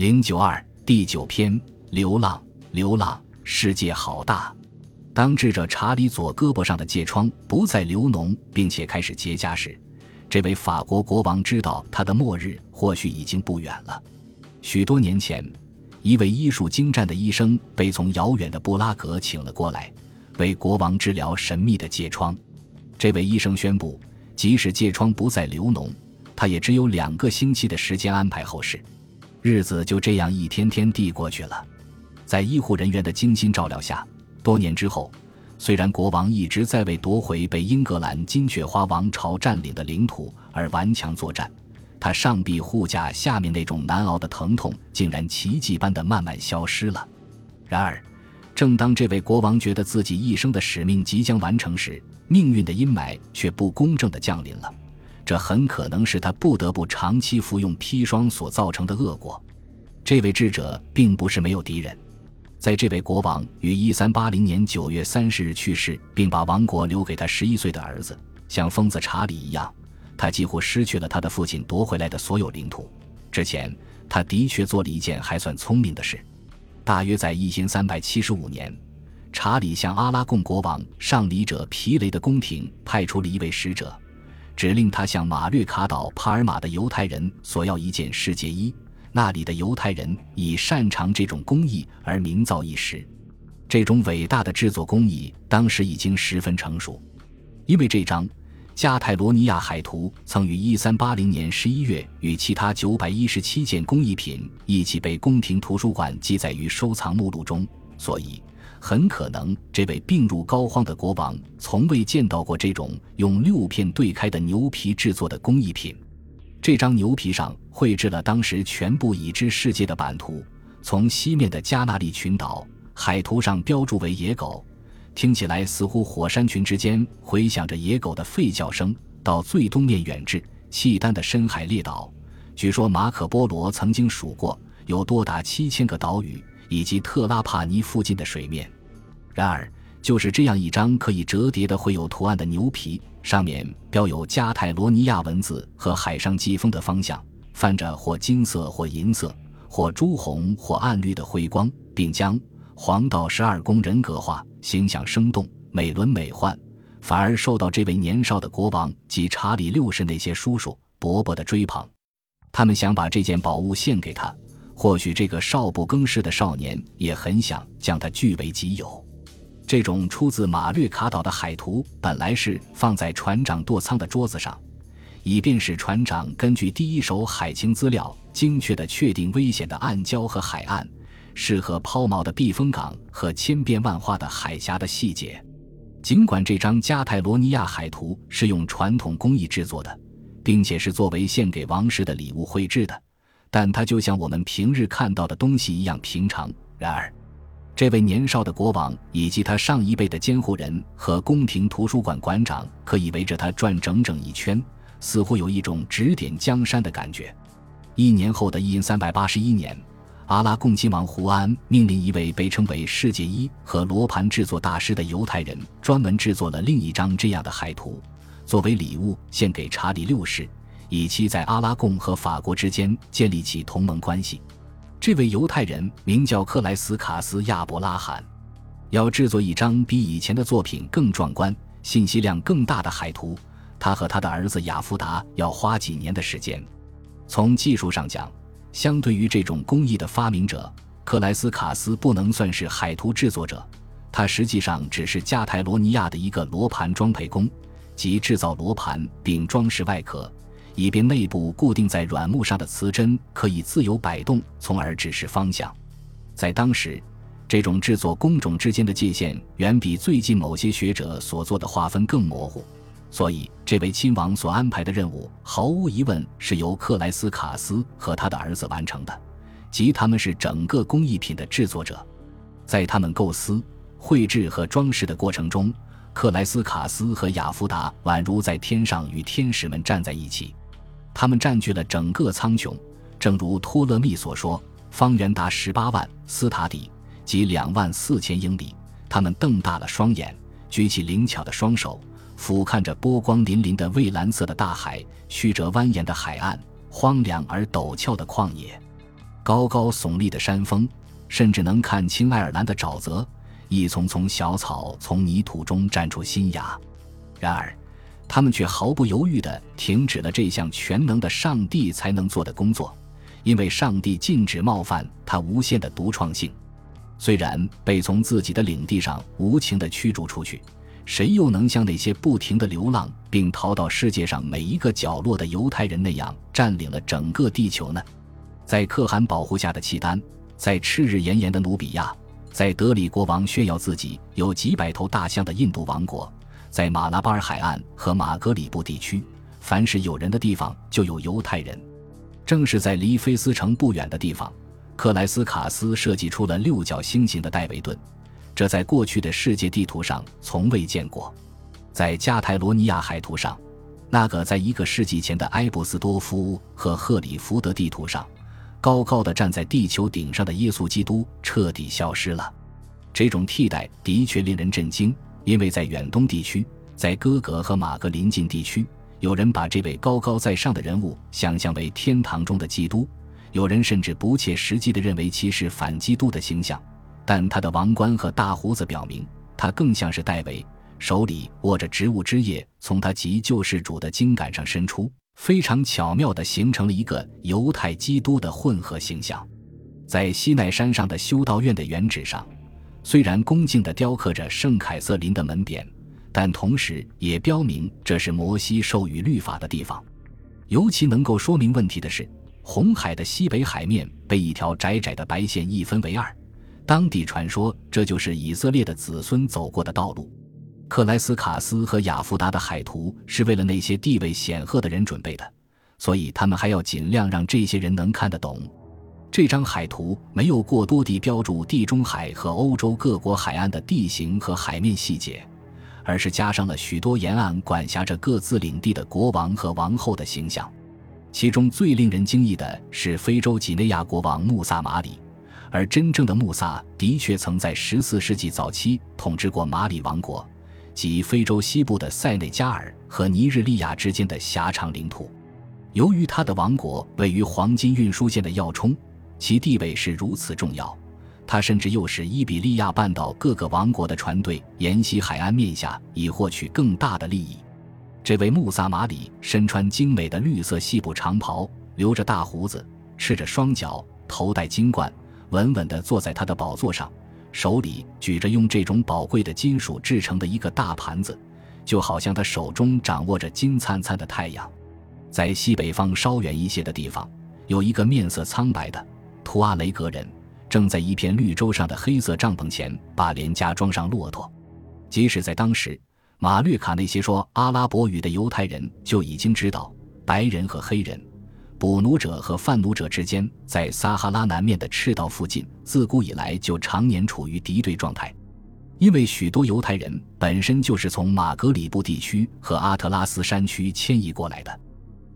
零九二第九篇：流浪，流浪，世界好大。当智者查理左胳膊上的疥疮不再流脓，并且开始结痂时，这位法国国王知道他的末日或许已经不远了。许多年前，一位医术精湛的医生被从遥远的布拉格请了过来，为国王治疗神秘的疥疮。这位医生宣布，即使疥疮不再流脓，他也只有两个星期的时间安排后事。日子就这样一天天地过去了，在医护人员的精心照料下。多年之后，虽然国王一直在为夺回被英格兰金雀花王朝占领的领土而顽强作战，他上臂护甲下面那种难熬的疼痛竟然奇迹般的慢慢消失了。然而，正当这位国王觉得自己一生的使命即将完成时，命运的阴霾却不公正的降临了。这很可能是他不得不长期服用砒霜所造成的恶果。这位智者并不是没有敌人。在这位国王于一三八零年九月三十日去世，并把王国留给他十一岁的儿子，像疯子查理一样，他几乎失去了他的父亲夺回来的所有领土。之前，他的确做了一件还算聪明的事。大约在一千三百七十五年，查理向阿拉贡国王上礼者皮雷的宫廷派出了一位使者，指令他向马略卡岛帕尔马的犹太人索要一件世界衣。那里的犹太人以擅长这种工艺而名噪一时。这种伟大的制作工艺当时已经十分成熟，因为这张加泰罗尼亚海图曾于1380年11月与其他917件工艺品一起被宫廷图书馆记载于收藏目录中，所以很可能这位病入膏肓的国王从未见到过这种用六片对开的牛皮制作的工艺品。这张牛皮上绘制了当时全部已知世界的版图，从西面的加纳利群岛，海图上标注为野狗，听起来似乎火山群之间回响着野狗的吠叫声；到最东面远至契丹的深海列岛，据说马可波罗曾经数过有多达七千个岛屿，以及特拉帕尼附近的水面。然而，就是这样一张可以折叠的绘有图案的牛皮。上面标有加泰罗尼亚文字和海上季风的方向，泛着或金色或银色或朱红或暗绿的辉光，并将黄道十二宫人格化，形象生动，美轮美奂，反而受到这位年少的国王及查理六世那些叔叔伯伯的追捧。他们想把这件宝物献给他，或许这个少不更事的少年也很想将它据为己有。这种出自马略卡岛的海图本来是放在船长舵舱的桌子上，以便使船长根据第一手海情资料，精确地确定危险的暗礁和海岸、适合抛锚的避风港和千变万化的海峡的细节。尽管这张加泰罗尼亚海图是用传统工艺制作的，并且是作为献给王室的礼物绘制的，但它就像我们平日看到的东西一样平常。然而，这位年少的国王以及他上一辈的监护人和宫廷图书馆馆长可以围着他转整整一圈，似乎有一种指点江山的感觉。一年后的一三八一年，阿拉贡亲王胡安命令一位被称为世界一和罗盘制作大师的犹太人，专门制作了另一张这样的海图，作为礼物献给查理六世，以期在阿拉贡和法国之间建立起同盟关系。这位犹太人名叫克莱斯卡斯亚伯拉罕，要制作一张比以前的作品更壮观、信息量更大的海图，他和他的儿子亚夫达要花几年的时间。从技术上讲，相对于这种工艺的发明者，克莱斯卡斯不能算是海图制作者，他实际上只是加泰罗尼亚的一个罗盘装配工，即制造罗盘并装饰外壳。以便内部固定在软木上的磁针可以自由摆动，从而指示方向。在当时，这种制作工种之间的界限远比最近某些学者所做的划分更模糊。所以，这位亲王所安排的任务毫无疑问是由克莱斯卡斯和他的儿子完成的，即他们是整个工艺品的制作者。在他们构思、绘制和装饰的过程中，克莱斯卡斯和雅夫达宛如在天上与天使们站在一起。他们占据了整个苍穹，正如托勒密所说，方圆达十八万斯塔底，即两万四千英里。他们瞪大了双眼，举起灵巧的双手，俯瞰着波光粼粼的蔚蓝色的大海、曲折蜿蜒的海岸、荒凉而陡峭的旷野。高高耸立的山峰，甚至能看清爱尔兰的沼泽。一丛丛小草从泥土中绽出新芽，然而，他们却毫不犹豫地停止了这项全能的上帝才能做的工作，因为上帝禁止冒犯他无限的独创性。虽然被从自己的领地上无情地驱逐出去，谁又能像那些不停地流浪并逃到世界上每一个角落的犹太人那样占领了整个地球呢？在可汗保护下的契丹，在赤日炎炎的努比亚。在德里国王炫耀自己有几百头大象的印度王国，在马拉巴尔海岸和马格里布地区，凡是有人的地方就有犹太人。正是在离菲斯城不远的地方，克莱斯卡斯设计出了六角星形的戴维顿，这在过去的世界地图上从未见过。在加泰罗尼亚海图上，那个在一个世纪前的埃布斯多夫和赫里福德地图上。高高的站在地球顶上的耶稣基督彻底消失了，这种替代的确令人震惊。因为在远东地区，在哥格和马格邻近地区，有人把这位高高在上的人物想象为天堂中的基督，有人甚至不切实际地认为其是反基督的形象。但他的王冠和大胡子表明，他更像是戴维，手里握着植物枝叶，从他及救世主的茎秆上伸出。非常巧妙地形成了一个犹太基督的混合形象，在西奈山上的修道院的原址上，虽然恭敬地雕刻着圣凯瑟琳的门匾，但同时也标明这是摩西授予律法的地方。尤其能够说明问题的是，红海的西北海面被一条窄窄的白线一分为二，当地传说这就是以色列的子孙走过的道路。克莱斯卡斯和雅夫达的海图是为了那些地位显赫的人准备的，所以他们还要尽量让这些人能看得懂。这张海图没有过多地标注地中海和欧洲各国海岸的地形和海面细节，而是加上了许多沿岸管辖着各自领地的国王和王后的形象。其中最令人惊异的是非洲几内亚国王穆萨马里，而真正的穆萨的确曾在14世纪早期统治过马里王国。及非洲西部的塞内加尔和尼日利亚之间的狭长领土，由于他的王国位于黄金运输线的要冲，其地位是如此重要。他甚至诱使伊比利亚半岛各个王国的船队沿袭海岸面下，以获取更大的利益。这位穆萨马里身穿精美的绿色细布长袍，留着大胡子，赤着双脚，头戴金冠，稳稳地坐在他的宝座上。手里举着用这种宝贵的金属制成的一个大盘子，就好像他手中掌握着金灿灿的太阳。在西北方稍远一些的地方，有一个面色苍白的图阿雷格人，正在一片绿洲上的黑色帐篷前把脸颊装上骆驼。即使在当时，马略卡那些说阿拉伯语的犹太人就已经知道白人和黑人。捕奴者和贩奴者之间，在撒哈拉南面的赤道附近，自古以来就常年处于敌对状态，因为许多犹太人本身就是从马格里布地区和阿特拉斯山区迁移过来的。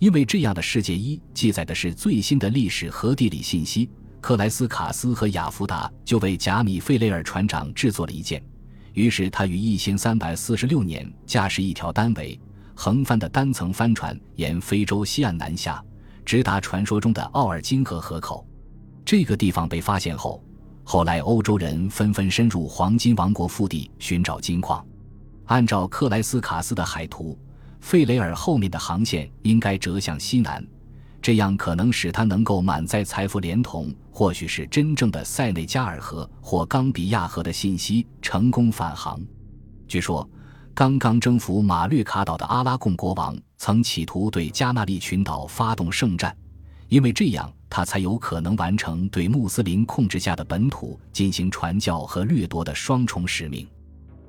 因为这样的世界一记载的是最新的历史和地理信息，克莱斯卡斯和雅福达就为贾米费雷尔船长制作了一件。于是他于一千三百四十六年驾驶一条单桅横帆的单层帆船，沿非洲西岸南下。直达传说中的奥尔金河河口，这个地方被发现后，后来欧洲人纷纷深入黄金王国腹地寻找金矿。按照克莱斯卡斯的海图，费雷尔后面的航线应该折向西南，这样可能使他能够满载财富，连同或许是真正的塞内加尔河或冈比亚河的信息，成功返航。据说。刚刚征服马略卡岛的阿拉贡国王曾企图对加纳利群岛发动圣战，因为这样他才有可能完成对穆斯林控制下的本土进行传教和掠夺的双重使命。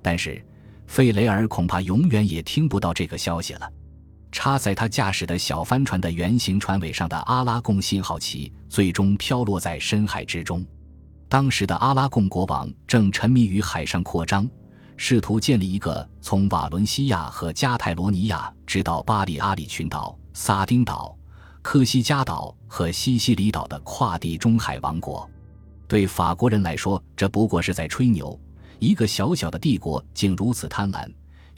但是，费雷尔恐怕永远也听不到这个消息了。插在他驾驶的小帆船的圆形船尾上的阿拉贡信号旗最终飘落在深海之中。当时的阿拉贡国王正沉迷于海上扩张。试图建立一个从瓦伦西亚和加泰罗尼亚直到巴里阿里群岛、萨丁岛、科西嘉岛和西西里岛的跨地中海王国。对法国人来说，这不过是在吹牛。一个小小的帝国竟如此贪婪，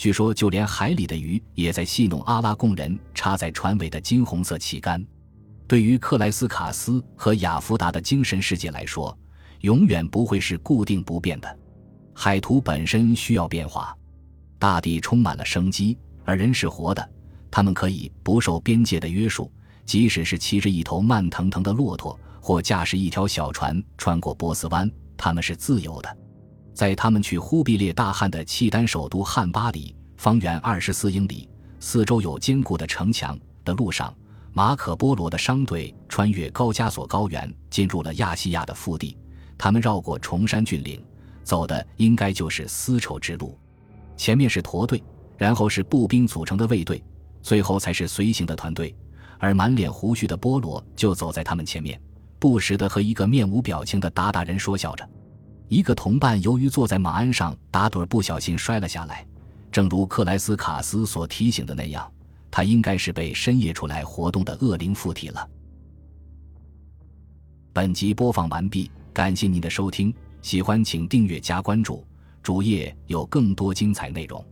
据说就连海里的鱼也在戏弄阿拉贡人插在船尾的金红色旗杆。对于克莱斯卡斯和雅福达的精神世界来说，永远不会是固定不变的。海图本身需要变化，大地充满了生机，而人是活的，他们可以不受边界的约束，即使是骑着一头慢腾腾的骆驼，或驾驶一条小船穿过波斯湾，他们是自由的。在他们去忽必烈大汗的契丹首都汉巴里，方圆二十四英里，四周有坚固的城墙的路上，马可·波罗的商队穿越高加索高原，进入了亚细亚的腹地。他们绕过崇山峻岭，走的应该就是丝绸之路。前面是驼队，然后是步兵组成的卫队，最后才是随行的团队。而满脸胡须的波罗就走在他们前面，不时地和一个面无表情的鞑靼人说笑着。一个同伴由于坐在马鞍上打盹，不小心摔了下来。正如克莱斯卡斯所提醒的那样，他应该是被深夜出来活动的恶灵附体了。本集播放完毕，感谢您的收听，喜欢请订阅加关注，主页有更多精彩内容。